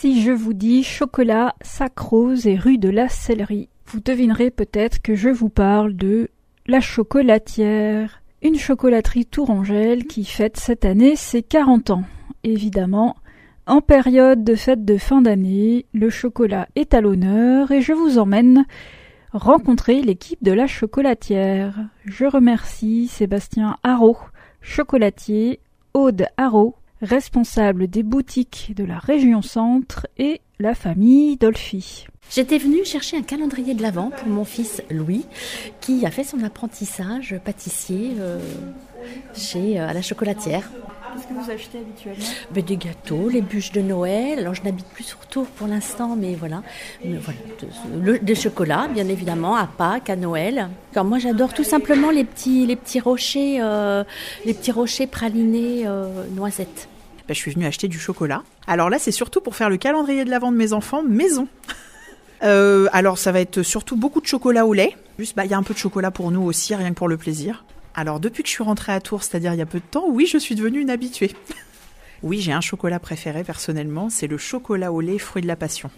Si je vous dis chocolat, sacrose et rue de la Sellerie, vous devinerez peut-être que je vous parle de la chocolatière, une chocolaterie tourangelle qui fête cette année ses 40 ans. Évidemment, en période de fête de fin d'année, le chocolat est à l'honneur et je vous emmène rencontrer l'équipe de la chocolatière. Je remercie Sébastien Haro, chocolatier, Aude Haro, responsable des boutiques de la région centre et la famille Dolphy. J'étais venue chercher un calendrier de l'Avent pour mon fils Louis, qui a fait son apprentissage pâtissier euh, chez euh, à la chocolatière. Qu'est-ce que vous achetez habituellement ben, Des gâteaux, les bûches de Noël. Alors je n'habite plus sur Tours pour l'instant, mais voilà. voilà. des chocolats, bien évidemment, à Pâques, à Noël. Alors, moi j'adore tout simplement les petits, les petits rochers, euh, les petits rochers pralinés noisettes. Ben, je suis venue acheter du chocolat. Alors là, c'est surtout pour faire le calendrier de l'Avent de mes enfants maison. Euh, alors ça va être surtout beaucoup de chocolat au lait. Juste, bah, il y a un peu de chocolat pour nous aussi, rien que pour le plaisir. Alors depuis que je suis rentrée à Tours, c'est-à-dire il y a peu de temps, oui, je suis devenue une habituée. oui, j'ai un chocolat préféré personnellement, c'est le chocolat au lait fruit de la passion.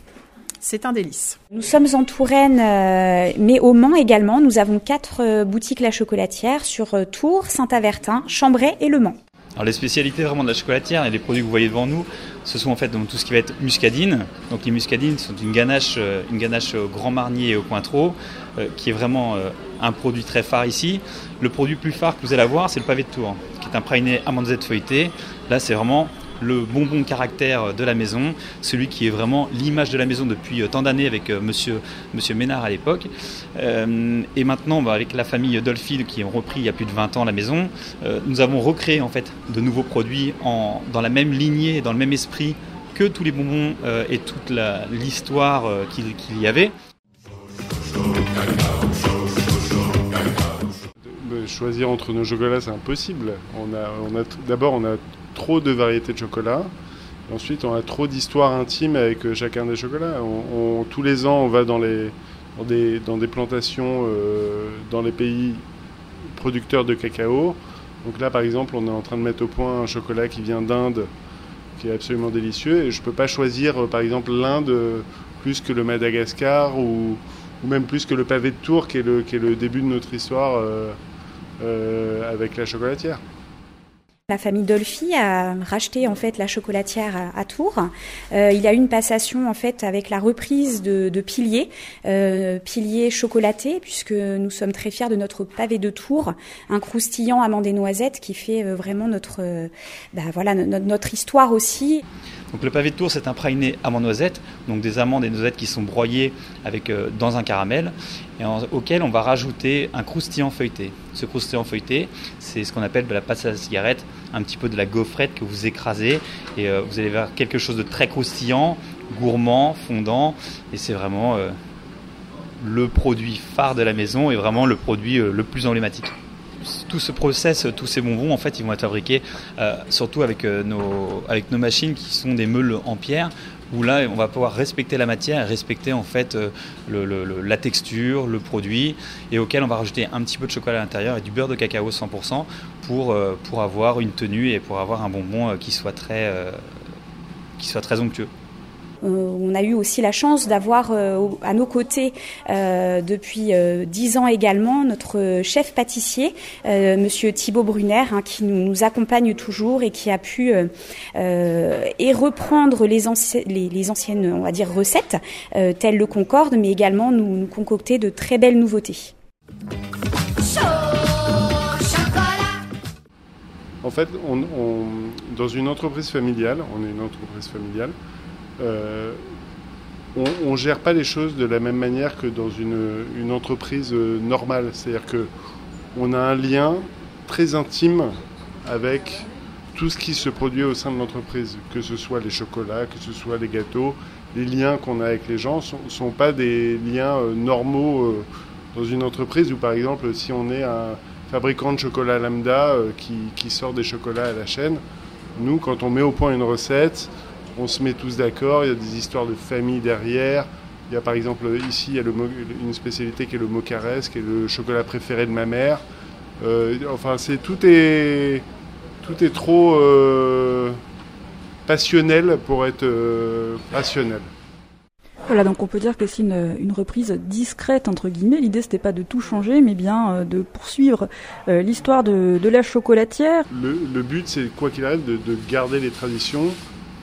C'est un délice. Nous sommes en Touraine, euh, mais au Mans également. Nous avons quatre euh, boutiques La Chocolatière sur Tours, Saint-Avertin, Chambray et Le Mans. Alors les spécialités vraiment de la chocolatière et les produits que vous voyez devant nous, ce sont en fait donc, tout ce qui va être muscadine. Donc les muscadines sont une ganache, euh, une ganache au Grand Marnier et au Cointreau, euh, qui est vraiment euh, un produit très phare ici. Le produit plus phare que vous allez avoir, c'est le pavé de Tours, qui est un praliné amande feuilleté. Là, c'est vraiment le bonbon caractère de la maison, celui qui est vraiment l'image de la maison depuis euh, tant d'années avec euh, monsieur, monsieur Ménard à l'époque. Euh, et maintenant, bah, avec la famille Dolphy qui ont repris il y a plus de 20 ans la maison, nous avons recréé en fait de nouveaux produits en, dans la même lignée, dans le même esprit que tous les bonbons et toute l'histoire qu'il y avait. Choisir entre nos chocolats, c'est impossible. On a, D'abord, on a trop de variétés de chocolat. ensuite, on a trop d'histoires intimes avec euh, chacun des chocolats. tous les ans, on va dans, des, plantations euh, dans les pays producteurs de cacao. Donc là, par exemple, on est en train de mettre au point un chocolat qui vient d'Inde, qui est absolument délicieux. Et je ne peux pas choisir, euh, par exemple, l'Inde plus que le Madagascar ou, même plus que le pavé de Tours, qui est le début de notre histoire avec la chocolatière. La famille Dolphy a racheté en fait la chocolatière à, Tours. Euh, il y a eu une passation en fait avec la reprise de, de piliers, euh, piliers chocolatés, puisque nous sommes très fiers de notre pavé de Tours, un croustillant amande et noisette qui fait euh, vraiment notre, bah, voilà, notre, histoire aussi. Donc le pavé de Tours, c'est un praliné amande noisette, donc des amandes et noisettes qui sont broyées avec, dans un caramel, et auquel on va rajouter un croustillant feuilleté. Ce croustillant feuilleté, c'est ce qu'on appelle de la pâte à la cigarette, un petit peu de la gaufrette que vous écrasez et euh, vous allez vers quelque chose de très croustillant, gourmand, fondant et c'est vraiment euh, le produit phare de la maison et vraiment le produit euh, le plus emblématique. Tout ce process, tous ces bonbons, en fait, ils vont être fabriqués surtout avec nos, avec nos machines qui sont des meules en pierre où là on va pouvoir respecter la matière respecter en fait euh, la texture, le produit, et auquel on va rajouter un petit peu de chocolat à l'intérieur et du beurre de cacao 100% pour, euh, pour avoir une tenue et pour avoir un bonbon euh, qui soit très onctueux. Euh, on a eu aussi la chance d'avoir euh, à nos côtés euh, depuis dix ans également notre chef pâtissier, Monsieur Thibaut Brunner, hein, qui nous, accompagne toujours et qui a pu reprendre les, anciennes, recettes telles le Concorde, mais également nous, concocter de très belles nouveautés. En fait, dans une entreprise familiale, on est une entreprise familiale, euh, on ne gère pas les choses de la même manière que dans une, entreprise euh, normale. C'est-à-dire qu'on a un lien très intime avec tout ce qui se produit au sein de l'entreprise, que ce soit les chocolats, que ce soit les gâteaux, les liens qu'on a avec les gens ne sont, pas des liens euh, normaux dans une entreprise où par exemple si on est un fabricant de chocolat lambda qui, sort des chocolats à la chaîne, nous quand on met au point une recette, on se met tous d'accord, il y a des histoires de famille derrière. Il y a par exemple ici il y a une spécialité qui est le mocares, qui est le chocolat préféré de ma mère. Euh, enfin, c'est tout est tout est trop euh, passionnel pour être rationnel. Voilà, donc on peut dire que c'est une, reprise discrète entre guillemets. L'idée c'était pas de tout changer, mais bien de poursuivre l'histoire de, la chocolatière. Le, but c'est quoi qu'il arrive de, garder les traditions.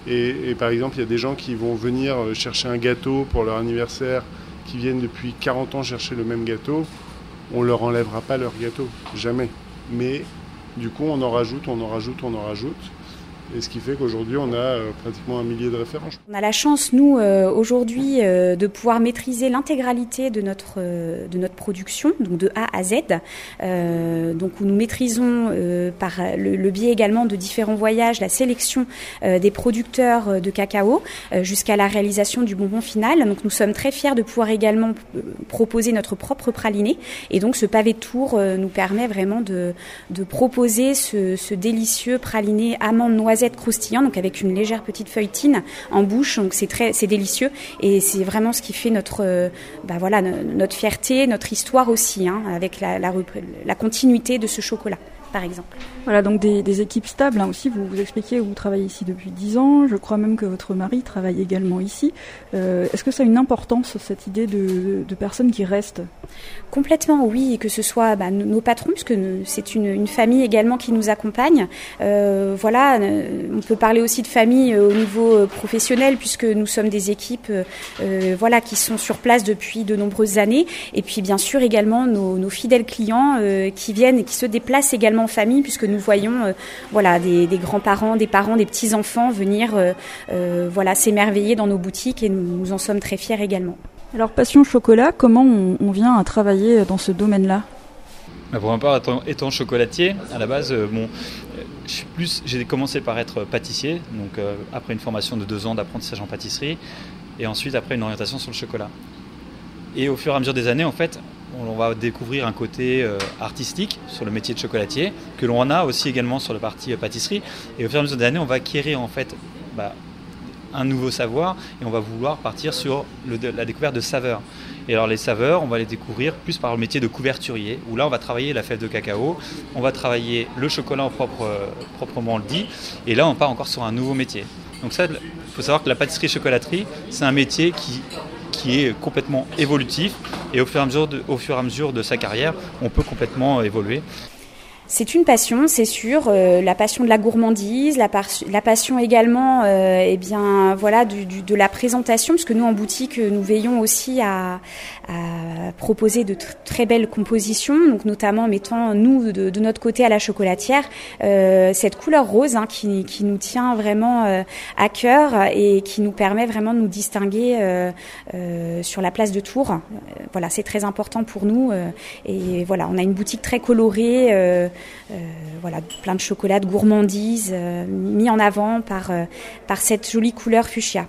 Et, par exemple, il y a des gens qui vont venir chercher un gâteau pour leur anniversaire, qui viennent depuis 40 ans chercher le même gâteau on leur enlèvera pas leur gâteau, jamais. Mais du coup, on en rajoute, on en rajoute, on en rajoute. Et ce qui fait qu'aujourd'hui, on a euh, pratiquement un millier de références. On a la chance, nous, euh, aujourd'hui, euh, de pouvoir maîtriser l'intégralité de notre de notre production, donc de A à Z. donc, où nous maîtrisons par le, biais également de différents voyages la sélection des producteurs de cacao jusqu'à la réalisation du bonbon final. Donc, nous sommes très fiers de pouvoir également proposer notre propre praliné. Et donc, ce pavé de tour nous permet vraiment de de proposer ce, ce délicieux praliné amande noisette croustillant, donc avec une légère petite feuilletine en bouche. Donc c'est très, c'est délicieux et c'est vraiment ce qui fait notre, euh, bah voilà, notre fierté, notre histoire aussi, hein, avec la, la continuité de ce chocolat par exemple. Voilà, donc des, équipes stables hein, aussi. Vous vous expliquez, vous travaillez ici depuis 10 ans. Je crois même que votre mari travaille également ici. Euh, est-ce que ça a une importance, cette idée de, personnes qui restent? Complètement, oui. Et que ce soit bah, nos patrons, puisque c'est une, famille également qui nous accompagne. Euh, voilà, euh, on peut parler aussi de famille au niveau professionnel, puisque nous sommes des équipes voilà, qui sont sur place depuis de nombreuses années. Et puis, bien sûr, également nos, nos fidèles clients qui viennent et qui se déplacent également en famille puisque nous voyons euh, voilà des, grands-parents, des parents, des petits-enfants venir euh, euh, voilà s'émerveiller dans nos boutiques et nous, en sommes très fiers également. Alors Passion Chocolat, comment on, vient à travailler dans ce domaine-là? Bah, pour ma part, étant, chocolatier, à la base, bon, plus, j'ai commencé par être pâtissier, donc après une formation de deux ans d'apprentissage en pâtisserie, et ensuite après une orientation sur le chocolat. Et au fur et à mesure des années, en fait, on va découvrir un côté euh, artistique sur le métier de chocolatier, que l'on a aussi également sur le parti euh, pâtisserie. Et au fur et à mesure des années, on va acquérir en fait bah, un nouveau savoir et on va vouloir partir sur la découverte de saveurs. Et alors les saveurs, on va les découvrir plus par le métier de couverturier, où là on va travailler la fève de cacao, on va travailler le chocolat propre, euh, proprement dit, et là on part encore sur un nouveau métier. Donc ça, il faut savoir que la pâtisserie-chocolaterie, c'est un métier qui qui est complètement évolutif et au fur et à mesure de, sa carrière, on peut complètement évoluer. C'est une passion, c'est sûr, euh, la passion de la gourmandise, la, passion également, euh, eh bien, voilà, du, de la présentation, puisque nous en boutique, nous veillons aussi à, à proposer de très belles compositions, donc notamment mettant nous de, notre côté à la chocolatière euh, cette couleur rose hein, qui, qui, nous tient vraiment euh, à cœur et qui nous permet vraiment de nous distinguer euh, sur la place de Tours. voilà, c'est très important pour nous et voilà, on a une boutique très colorée. Euh, voilà, plein de chocolat, de gourmandise, euh, mis en avant par, euh, par cette jolie couleur fuchsia.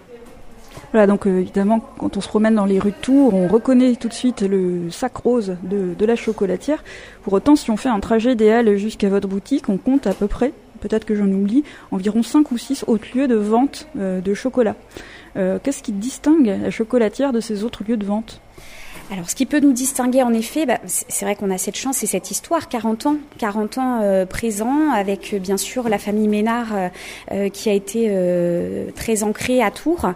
Voilà, donc évidemment, quand on se promène dans les rues de Tours, on reconnaît tout de suite le sac rose de, de la chocolatière. Pour autant, si on fait un trajet idéal jusqu'à votre boutique, on compte à peu près, peut-être que j'en oublie, environ 5 ou 6 autres lieux de vente de chocolat. Qu'est-ce qui distingue la chocolatière de ces autres lieux de vente? Alors, ce qui peut nous distinguer, en effet, bah, c'est vrai qu'on a cette chance et cette histoire, 40 ans, 40 ans euh, présents, avec euh, bien sûr la famille Ménard euh, qui a été très ancrée à Tours.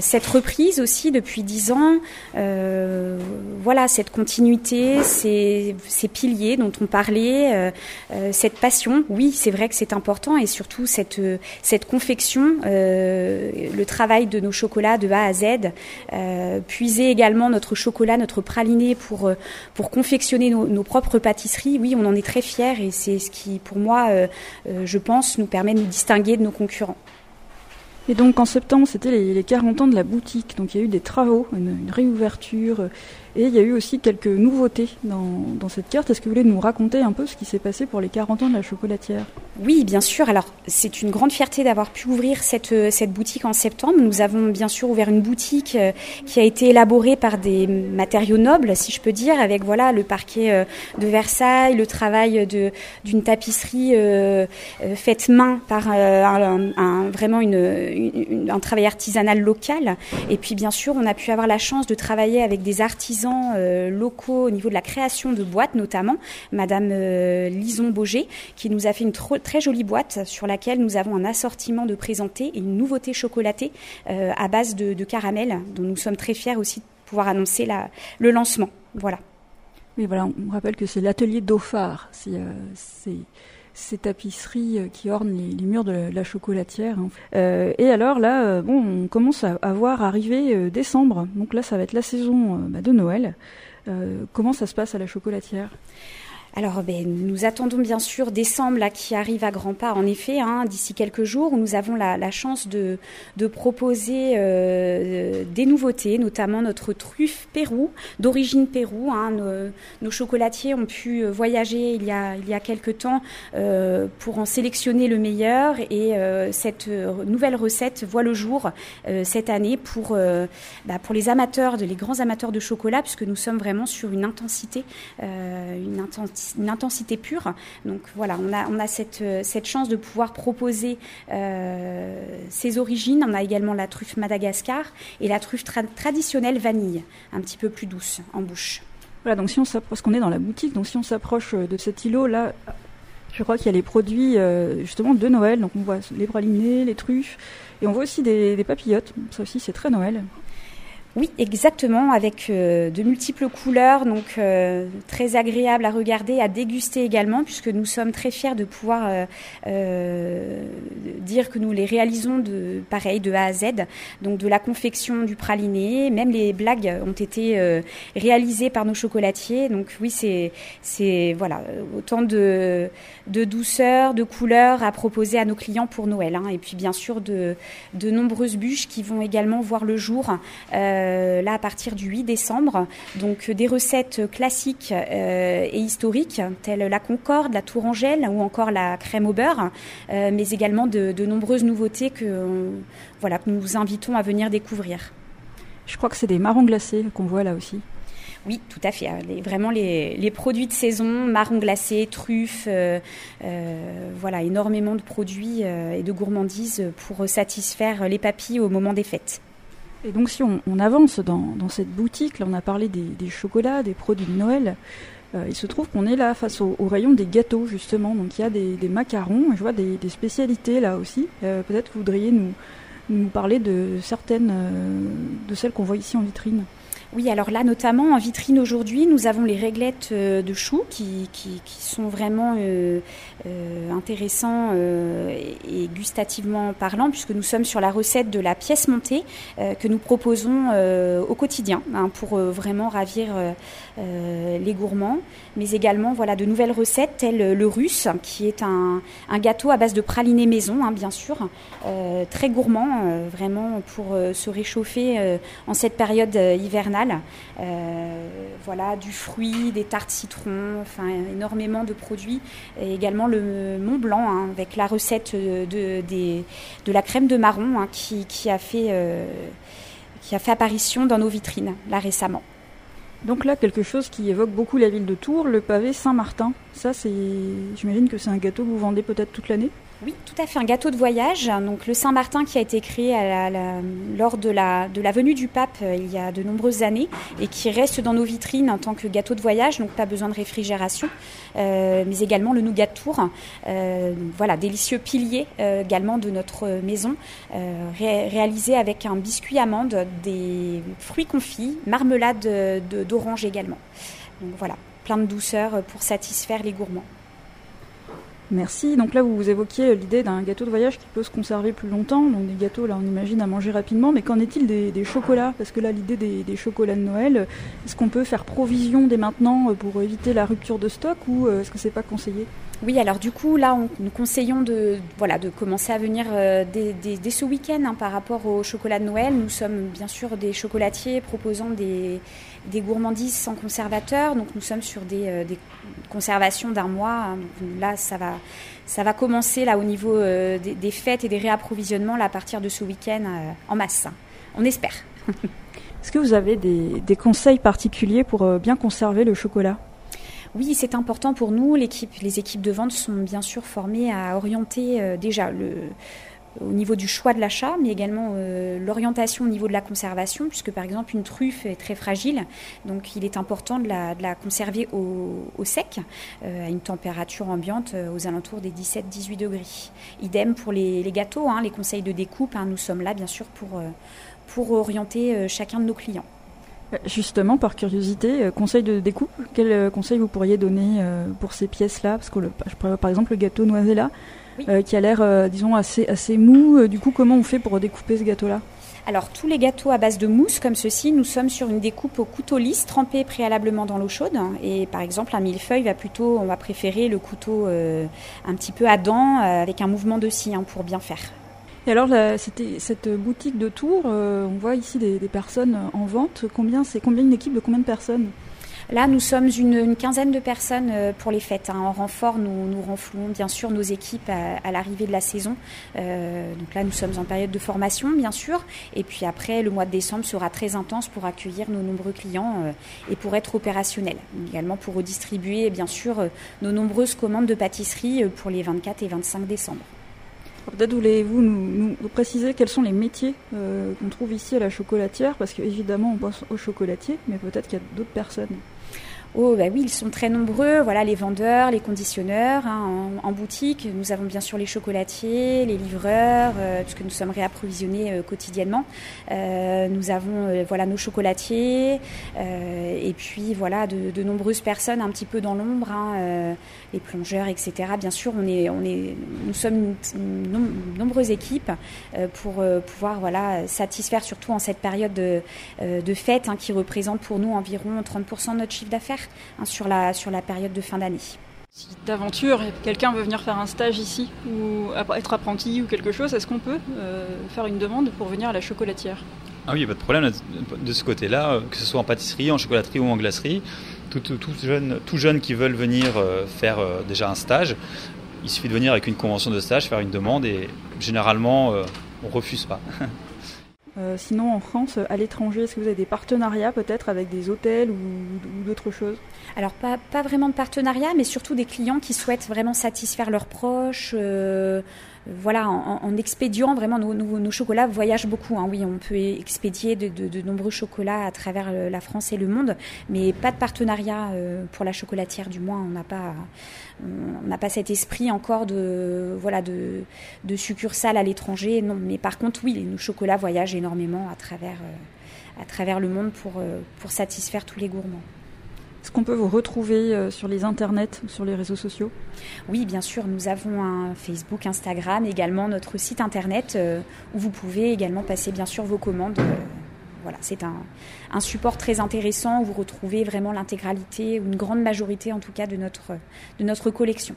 cette reprise aussi depuis 10 ans, voilà, cette continuité, ces, ces, piliers dont on parlait, cette passion, oui, c'est vrai que c'est important et surtout cette, cette confection, le travail de nos chocolats de A à Z, puiser également notre chocolat, praliné pour, euh, pour confectionner nos, propres pâtisseries, oui, on en est très fiers et c'est ce qui, pour moi, euh, euh, je pense, nous permet de nous distinguer de nos concurrents. Et donc en septembre, c'était les, 40 ans de la boutique. Donc il y a eu des travaux, une réouverture, et il y a eu aussi quelques nouveautés dans, dans cette carte. Est-ce que vous voulez nous raconter un peu ce qui s'est passé pour les 40 ans de la chocolatière? Oui, bien sûr. Alors, c'est une grande fierté d'avoir pu ouvrir cette, cette boutique en septembre. Nous avons bien sûr ouvert une boutique euh, qui a été élaborée par des matériaux nobles, si je peux dire, avec voilà le parquet euh, de Versailles, le travail d'une tapisserie euh, faite main par vraiment une, un travail artisanal local. Et puis, bien sûr, on a pu avoir la chance de travailler avec des artisans artisans locaux au niveau de la création de boîtes notamment, Madame Lison Boger, qui nous a fait une très jolie boîte sur laquelle nous avons un assortiment de présentés et une nouveauté chocolatée à base de, caramel, dont nous sommes très fiers aussi de pouvoir annoncer le lancement. Voilà. Mais voilà, on rappelle que c'est l'atelier Dauphard. C'est ces tapisseries euh, qui ornent les, murs de la chocolatière. Hein. Euh, et alors là, euh, bon, on commence à, voir arriver décembre. Donc là, ça va être la saison bah, de Noël. comment ça se passe à la chocolatière? Alors, ben, nous attendons bien sûr décembre là, qui arrive à grands pas, en effet, hein, d'ici quelques jours, où nous avons la, chance de, proposer euh, des nouveautés, notamment notre truffe Pérou, d'origine Pérou. Hein. Nos, chocolatiers ont pu voyager il y a, il y a quelques temps euh, pour en sélectionner le meilleur, et euh, cette nouvelle recette voit le jour cette année pour, bah, pour les amateurs, les grands amateurs de chocolat, puisque nous sommes vraiment sur une intensité, une intensité une intensité pure. Donc voilà, on a, on a cette, euh, cette chance de pouvoir proposer euh, ces origines. On a également la truffe Madagascar et la truffe traditionnelle vanille, un petit peu plus douce en bouche. Voilà, donc si on s'approche, qu'on est dans la boutique, donc si on s'approche euh, de cet îlot là, je crois qu'il y a les produits justement de Noël. Donc on voit les pralinés, les truffes, et on voit aussi des, des papillotes. Ça aussi c'est très Noël. Oui, exactement, avec euh, de multiples couleurs, donc euh, très agréable à regarder, à déguster également, puisque nous sommes très fiers de pouvoir euh, dire que nous les réalisons de pareil de A à Z, donc de la confection du praliné, même les blagues ont été réalisées par nos chocolatiers. Donc oui, c'est c'est voilà autant de de douceur, de couleurs à proposer à nos clients pour Noël, hein. et puis bien sûr de de nombreuses bûches qui vont également voir le jour. Euh, là à partir du 8 décembre. Donc des recettes classiques euh, et historiques telles la Concorde, la Tourangelle ou encore la crème au beurre, euh, mais également de, nombreuses nouveautés que, voilà, que nous vous invitons à venir découvrir. Je crois que c'est des marrons glacés qu'on voit là aussi. Oui, tout à fait. vraiment les, produits de saison, marrons glacés, truffes, voilà, énormément de produits et de gourmandises pour satisfaire les papilles au moment des fêtes. Et donc si on, avance dans, cette boutique, là on a parlé des, chocolats, des produits de Noël, euh, il se trouve qu'on est là face au, rayon des gâteaux justement. Donc il y a des, macarons, je vois des, spécialités là aussi. Euh, peut-être que vous voudriez nous, parler de certaines euh, de celles qu'on voit ici en vitrine. Oui, alors là, notamment en vitrine aujourd'hui, nous avons les réglettes euh, de choux qui, sont vraiment euh, euh, intéressants et gustativement parlant, puisque nous sommes sur la recette de la pièce montée que nous proposons au quotidien hein, pour vraiment ravir les gourmands, mais également voilà de nouvelles recettes telles le russe, qui est un, gâteau à base de praliné maison, hein, bien sûr, très gourmand, vraiment pour se réchauffer en cette période hivernale. Euh, voilà, du fruit, des tartes citron, enfin énormément de produits. Et également le Mont Blanc hein, avec la recette de, de, la crème de marron hein, qui, a fait, euh, qui a fait apparition dans nos vitrines là récemment. Donc là, quelque chose qui évoque beaucoup la ville de Tours, le pavé Saint-Martin. Ça, c'est, j'imagine que c'est un gâteau que vous vendez peut-être toute l'année? Oui, tout à fait, un gâteau de voyage. Donc le Saint-Martin qui a été créé lors de la, venue du pape euh, il y a de nombreuses années et qui reste dans nos vitrines en tant que gâteau de voyage, donc pas besoin de réfrigération, euh, mais également le nougat tour. Euh, voilà, délicieux pilier également de notre maison, réalisé avec un biscuit amande, des fruits confits, marmelade d'orange également. Donc voilà, plein de douceur pour satisfaire les gourmands. Merci. Donc là, vous, évoquiez l'idée d'un gâteau de voyage qui peut se conserver plus longtemps. Donc des gâteaux, là, on imagine à manger rapidement. Mais qu'en est-il des, chocolats? Parce que là, l'idée des, chocolats de Noël, est-ce qu'on peut faire provision dès maintenant pour éviter la rupture de stock ou euh, est-ce que c'est pas conseillé? Oui, alors du coup, là, nous conseillons de, voilà, de commencer à venir euh, dès, ce week-end hein, par rapport au chocolat de Noël. Nous sommes bien sûr des chocolatiers proposant des, gourmandises sans conservateur. Donc nous sommes sur des, euh, conservations d'un mois. Hein. Là, ça va, ça va commencer là, au niveau euh, des, fêtes et des réapprovisionnements à partir de ce week-end en masse. On espère. Est-ce que vous avez des conseils particuliers pour bien conserver le chocolat? Oui, c'est important pour nous. Les équipes de vente sont bien sûr formées à orienter euh, déjà au niveau du choix de l'achat, mais également l'orientation au niveau de la conservation, puisque par exemple une truffe est très fragile, donc il est important de la, conserver au, sec, à une température ambiante aux alentours des 17-18 degrés. Idem pour les, gâteaux, hein, les conseils de découpe, hein, nous sommes là bien sûr pour, pour orienter chacun de nos clients. Justement, par curiosité, euh, conseil de découpe, quel euh, conseil vous pourriez donner euh, pour ces pièces-là? Parce que par exemple le gâteau noisella, qui a l'air, disons, assez, assez mou. du coup, comment on fait pour découper ce gâteau-là? Alors tous les gâteaux à base de mousse comme ceci, nous sommes sur une découpe au couteau lisse trempé préalablement dans l'eau chaude. Et par exemple un millefeuille va plutôt, on va préférer le couteau un petit peu à dents avec un mouvement de scie hein, pour bien faire. Et alors, cette boutique de Tours, euh, on voit ici des, personnes en vente. Combien c'est combien une équipe de combien de personnes? Là, nous sommes une, quinzaine de personnes euh, pour les fêtes. Hein. En renfort, nous, nous renflouons bien sûr nos équipes à, l'arrivée de la saison. Euh, donc là, nous sommes en période de formation, bien sûr. Et puis après, le mois de décembre sera très intense pour accueillir nos nombreux clients et pour être opérationnel. Également pour redistribuer, bien sûr, nos nombreuses commandes de pâtisserie pour les 24 et 25 décembre. Peut-être voulez-vous nous, préciser quels sont les métiers euh, qu'on trouve ici à la chocolatière Parce qu'évidemment, on pense aux chocolatiers, mais peut-être qu'il y a d'autres personnes. Oh, bah oui, ils sont très nombreux. Voilà, les vendeurs, les conditionneurs hein, en, boutique. Nous avons bien sûr les chocolatiers, les livreurs, euh, puisque nous sommes réapprovisionnés euh, quotidiennement. Euh, nous avons voilà nos chocolatiers et puis voilà de, nombreuses personnes un petit peu dans l'ombre, hein, les plongeurs, etc. Bien sûr, on est, on est, nous sommes une, nombreuses équipes pour pouvoir voilà satisfaire surtout en cette période de, de fête hein, qui représente pour nous environ 30% de notre chiffre d'affaires. Hein, sur, la, sur la période de fin d'année. Si d'aventure, quelqu'un veut venir faire un stage ici ou être apprenti ou quelque chose, est-ce qu'on peut euh, faire une demande pour venir à la chocolatière? Ah oui, il n'y a pas de problème de ce côté-là, euh, que ce soit en pâtisserie, en chocolaterie ou en glacerie. Tout, jeune, tout jeune qui veulent venir euh, faire déjà un stage, il suffit de venir avec une convention de stage, faire une demande et généralement on refuse pas. Euh, sinon, en France, à l'étranger, est-ce que vous avez des partenariats peut-être avec des hôtels ou, d'autres choses? Alors, pas, vraiment de partenariat, mais surtout des clients qui souhaitent vraiment satisfaire leurs proches. Euh, voilà, en, expédiant vraiment nos, chocolats voyagent beaucoup. Hein. Oui, on peut expédier de, nombreux chocolats à travers euh, la France et le monde, mais pas de partenariat euh, pour la chocolatière. Du moins, on n'a pas, on n'a pas cet esprit encore de voilà de succursale à l'étranger. Non, mais par contre, oui, nos chocolats voyagent énormément à travers euh, à travers le monde pour pour satisfaire tous les gourmands. Est-ce qu'on peut vous retrouver euh, sur les internets, sur les réseaux sociaux? Oui, bien sûr. Nous avons un Facebook, Instagram, également notre site internet euh, où vous pouvez également passer bien sûr vos commandes. Euh, voilà, c'est un, un, support très intéressant où vous retrouvez vraiment l'intégralité, ou une grande majorité en tout cas de notre, de notre collection.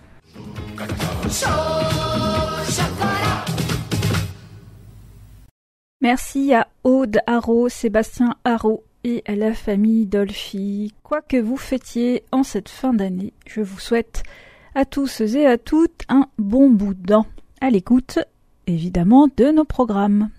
Merci à Aude Haro, Sébastien Haro et à la famille Dolphy. Quoi que vous fêtiez en cette fin d'année, je vous souhaite à tous et à toutes un bon bout de à l'écoute, évidemment, de nos programmes.